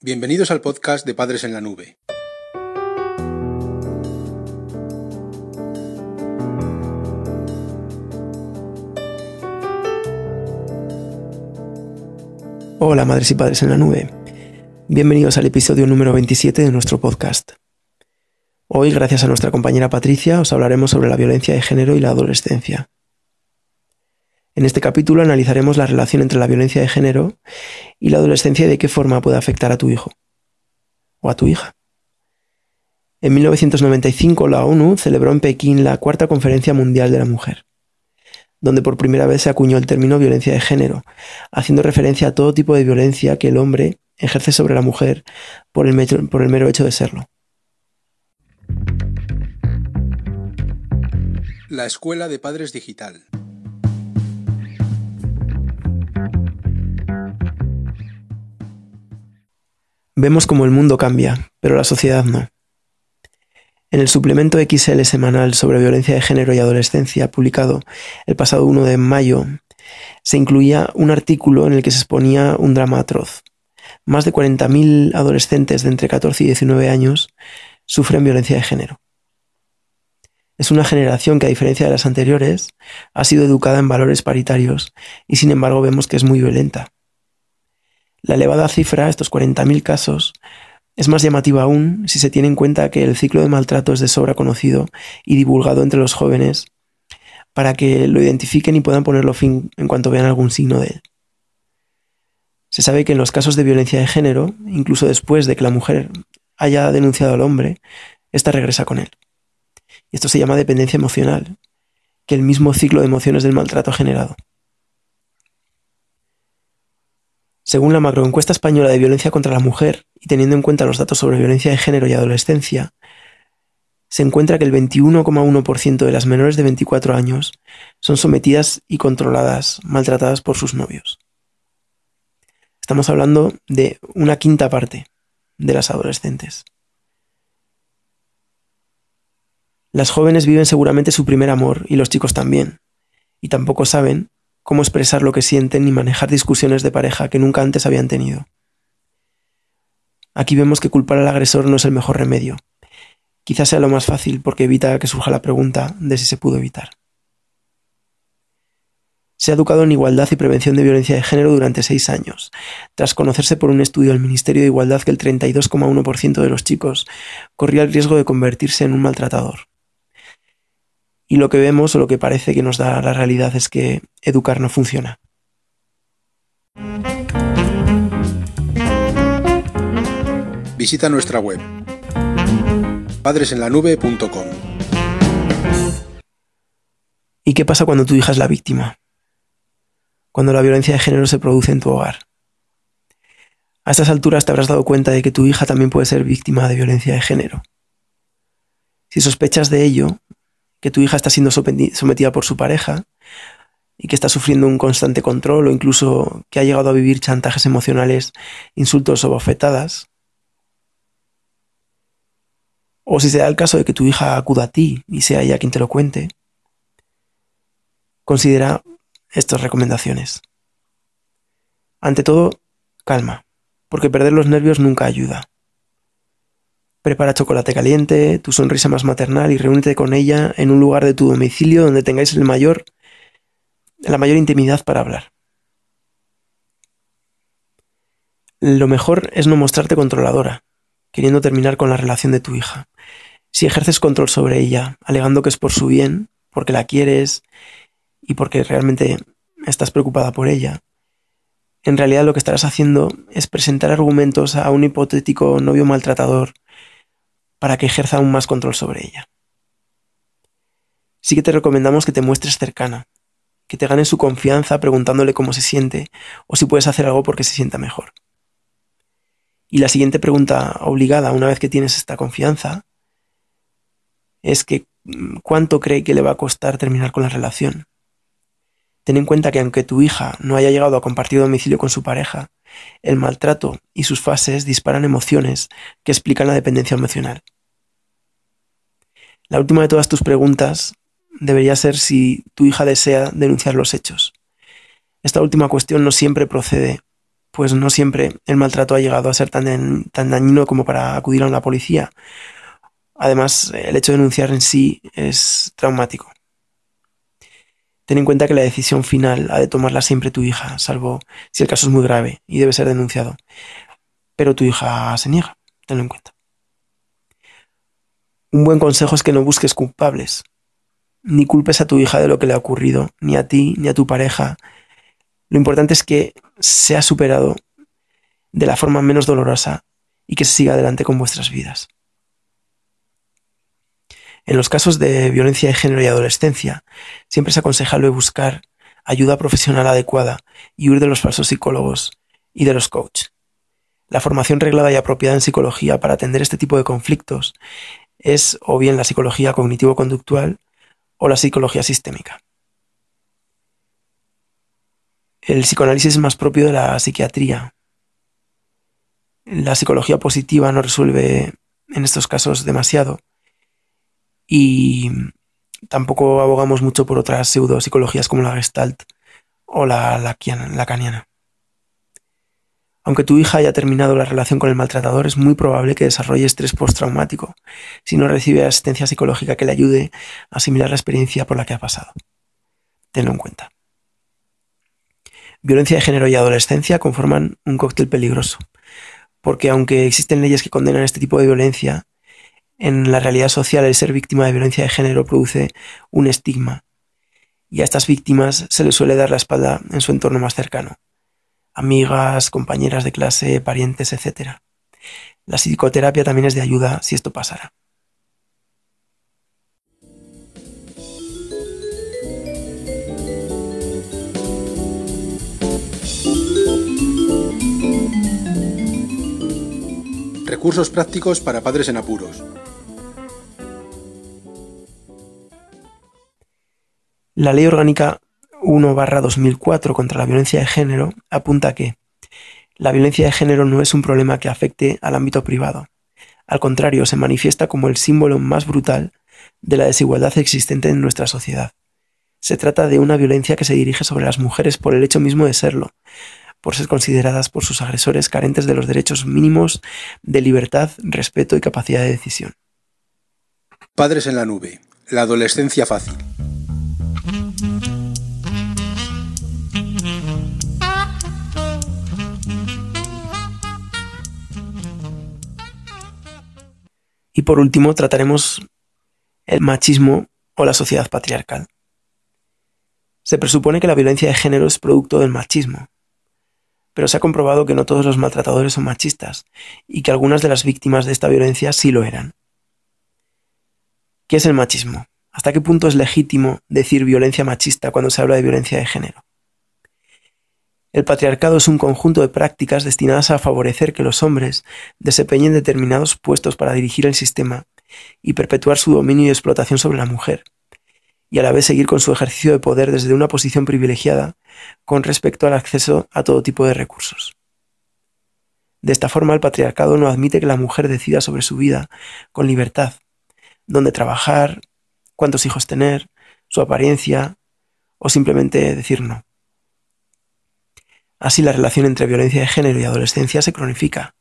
Bienvenidos al podcast de Padres en la Nube. Hola madres y padres en la nube. Bienvenidos al episodio número 27 de nuestro podcast. Hoy, gracias a nuestra compañera Patricia, os hablaremos sobre la violencia de género y la adolescencia. En este capítulo analizaremos la relación entre la violencia de género y la adolescencia y de qué forma puede afectar a tu hijo o a tu hija. En 1995 la ONU celebró en Pekín la Cuarta Conferencia Mundial de la Mujer, donde por primera vez se acuñó el término violencia de género, haciendo referencia a todo tipo de violencia que el hombre ejerce sobre la mujer por el, por el mero hecho de serlo. La Escuela de Padres Digital. Vemos como el mundo cambia, pero la sociedad no. En el suplemento XL semanal sobre violencia de género y adolescencia, publicado el pasado 1 de mayo, se incluía un artículo en el que se exponía un drama atroz. Más de 40.000 adolescentes de entre 14 y 19 años sufren violencia de género. Es una generación que, a diferencia de las anteriores, ha sido educada en valores paritarios y sin embargo vemos que es muy violenta. La elevada cifra, estos 40.000 casos, es más llamativa aún si se tiene en cuenta que el ciclo de maltrato es de sobra conocido y divulgado entre los jóvenes para que lo identifiquen y puedan ponerlo fin en cuanto vean algún signo de él. Se sabe que en los casos de violencia de género, incluso después de que la mujer haya denunciado al hombre, ésta regresa con él. Y esto se llama dependencia emocional, que el mismo ciclo de emociones del maltrato ha generado. Según la macroencuesta española de violencia contra la mujer, y teniendo en cuenta los datos sobre violencia de género y adolescencia, se encuentra que el 21,1% de las menores de 24 años son sometidas y controladas, maltratadas por sus novios. Estamos hablando de una quinta parte de las adolescentes. Las jóvenes viven seguramente su primer amor y los chicos también, y tampoco saben cómo expresar lo que sienten ni manejar discusiones de pareja que nunca antes habían tenido. Aquí vemos que culpar al agresor no es el mejor remedio. Quizás sea lo más fácil porque evita que surja la pregunta de si se pudo evitar. Se ha educado en igualdad y prevención de violencia de género durante seis años, tras conocerse por un estudio del Ministerio de Igualdad que el 32,1% de los chicos corría el riesgo de convertirse en un maltratador. Y lo que vemos o lo que parece que nos da la realidad es que educar no funciona. Visita nuestra web padresenlanube.com. ¿Y qué pasa cuando tu hija es la víctima? Cuando la violencia de género se produce en tu hogar. A estas alturas te habrás dado cuenta de que tu hija también puede ser víctima de violencia de género. Si sospechas de ello, que tu hija está siendo sometida por su pareja y que está sufriendo un constante control o incluso que ha llegado a vivir chantajes emocionales, insultos o bofetadas. O si se da el caso de que tu hija acuda a ti y sea ella quien te lo cuente, considera estas recomendaciones. Ante todo, calma, porque perder los nervios nunca ayuda. Prepara chocolate caliente, tu sonrisa más maternal y reúnete con ella en un lugar de tu domicilio donde tengáis el mayor, la mayor intimidad para hablar. Lo mejor es no mostrarte controladora, queriendo terminar con la relación de tu hija. Si ejerces control sobre ella, alegando que es por su bien, porque la quieres y porque realmente estás preocupada por ella, en realidad lo que estarás haciendo es presentar argumentos a un hipotético novio maltratador para que ejerza aún más control sobre ella. Sí que te recomendamos que te muestres cercana, que te ganes su confianza preguntándole cómo se siente o si puedes hacer algo porque se sienta mejor. Y la siguiente pregunta obligada, una vez que tienes esta confianza, es que mm, cuánto cree que le va a costar terminar con la relación. Ten en cuenta que aunque tu hija no haya llegado a compartir domicilio con su pareja, el maltrato y sus fases disparan emociones que explican la dependencia emocional. La última de todas tus preguntas debería ser si tu hija desea denunciar los hechos. Esta última cuestión no siempre procede pues no siempre el maltrato ha llegado a ser tan, tan dañino como para acudir a una policía. Además, el hecho de denunciar en sí es traumático. Ten en cuenta que la decisión final ha de tomarla siempre tu hija, salvo si el caso es muy grave y debe ser denunciado. Pero tu hija se niega, tenlo en cuenta. Un buen consejo es que no busques culpables, ni culpes a tu hija de lo que le ha ocurrido, ni a ti, ni a tu pareja. Lo importante es que sea superado de la forma menos dolorosa y que se siga adelante con vuestras vidas. En los casos de violencia de género y adolescencia, siempre es aconsejable buscar ayuda profesional adecuada y huir de los falsos psicólogos y de los coaches. La formación reglada y apropiada en psicología para atender este tipo de conflictos es o bien la psicología cognitivo-conductual o la psicología sistémica. El psicoanálisis es más propio de la psiquiatría. La psicología positiva no resuelve en estos casos demasiado y tampoco abogamos mucho por otras pseudopsicologías como la Gestalt o la lacaniana. Aunque tu hija haya terminado la relación con el maltratador, es muy probable que desarrolle estrés postraumático si no recibe asistencia psicológica que le ayude a asimilar la experiencia por la que ha pasado. Tenlo en cuenta. Violencia de género y adolescencia conforman un cóctel peligroso, porque aunque existen leyes que condenan este tipo de violencia, en la realidad social el ser víctima de violencia de género produce un estigma, y a estas víctimas se les suele dar la espalda en su entorno más cercano amigas, compañeras de clase, parientes, etc. La psicoterapia también es de ayuda si esto pasara. Recursos prácticos para padres en apuros. La Ley Orgánica 1-2004 contra la violencia de género apunta que la violencia de género no es un problema que afecte al ámbito privado. Al contrario, se manifiesta como el símbolo más brutal de la desigualdad existente en nuestra sociedad. Se trata de una violencia que se dirige sobre las mujeres por el hecho mismo de serlo, por ser consideradas por sus agresores carentes de los derechos mínimos de libertad, respeto y capacidad de decisión. Padres en la nube. La adolescencia fácil. Y por último trataremos el machismo o la sociedad patriarcal. Se presupone que la violencia de género es producto del machismo, pero se ha comprobado que no todos los maltratadores son machistas y que algunas de las víctimas de esta violencia sí lo eran. ¿Qué es el machismo? ¿Hasta qué punto es legítimo decir violencia machista cuando se habla de violencia de género? El patriarcado es un conjunto de prácticas destinadas a favorecer que los hombres desempeñen determinados puestos para dirigir el sistema y perpetuar su dominio y explotación sobre la mujer, y a la vez seguir con su ejercicio de poder desde una posición privilegiada con respecto al acceso a todo tipo de recursos. De esta forma, el patriarcado no admite que la mujer decida sobre su vida con libertad, dónde trabajar, cuántos hijos tener, su apariencia o simplemente decir no. Así la relación entre violencia de género y adolescencia se cronifica.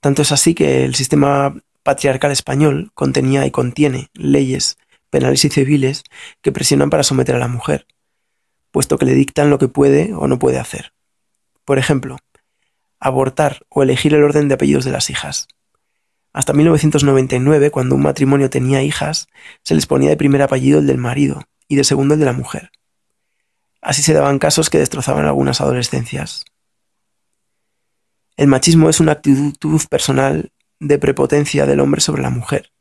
Tanto es así que el sistema patriarcal español contenía y contiene leyes penales y civiles que presionan para someter a la mujer, puesto que le dictan lo que puede o no puede hacer. Por ejemplo, abortar o elegir el orden de apellidos de las hijas. Hasta 1999, cuando un matrimonio tenía hijas, se les ponía de primer apellido el del marido y de segundo el de la mujer. Así se daban casos que destrozaban algunas adolescencias. El machismo es una actitud personal de prepotencia del hombre sobre la mujer,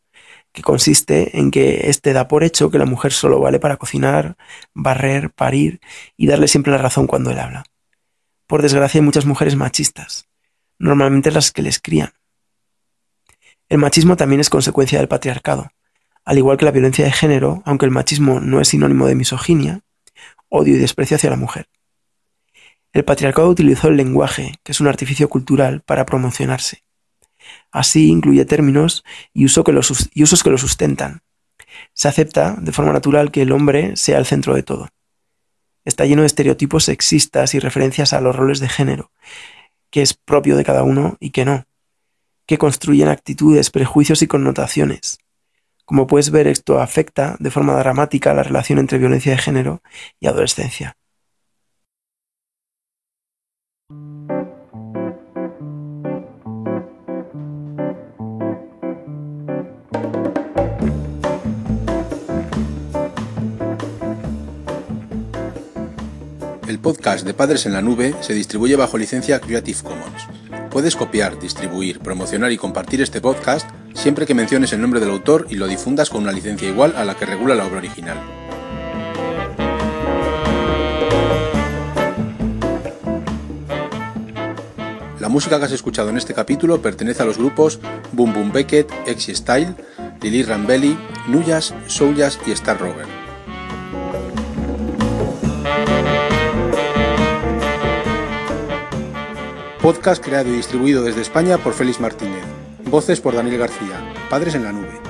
que consiste en que éste da por hecho que la mujer solo vale para cocinar, barrer, parir y darle siempre la razón cuando él habla. Por desgracia hay muchas mujeres machistas, normalmente las que les crían. El machismo también es consecuencia del patriarcado, al igual que la violencia de género, aunque el machismo no es sinónimo de misoginia, odio y desprecio hacia la mujer. El patriarcado utilizó el lenguaje, que es un artificio cultural, para promocionarse. Así incluye términos y, usos que lo sustentan. Se acepta de forma natural que el hombre sea el centro de todo. está lleno de estereotipos sexistas y referencias a los roles de género, que es propio de cada uno y que no, que construyen actitudes, prejuicios y connotaciones. Como puedes ver, esto afecta de forma dramática la relación entre violencia de género y adolescencia. El podcast de Padres en la Nube se distribuye bajo licencia Creative Commons. Puedes copiar, distribuir, promocionar y compartir este podcast siempre que menciones el nombre del autor y lo difundas con una licencia igual a la que regula la obra original. La música que has escuchado en este capítulo pertenece a los grupos Boom Boom Beckett, Exy Style, Lily Rambelli, Nuyas, Souljas y Star Rover. Podcast creado y distribuido desde España por Félix Martínez. Voces por Daniel García. Padres en la nube.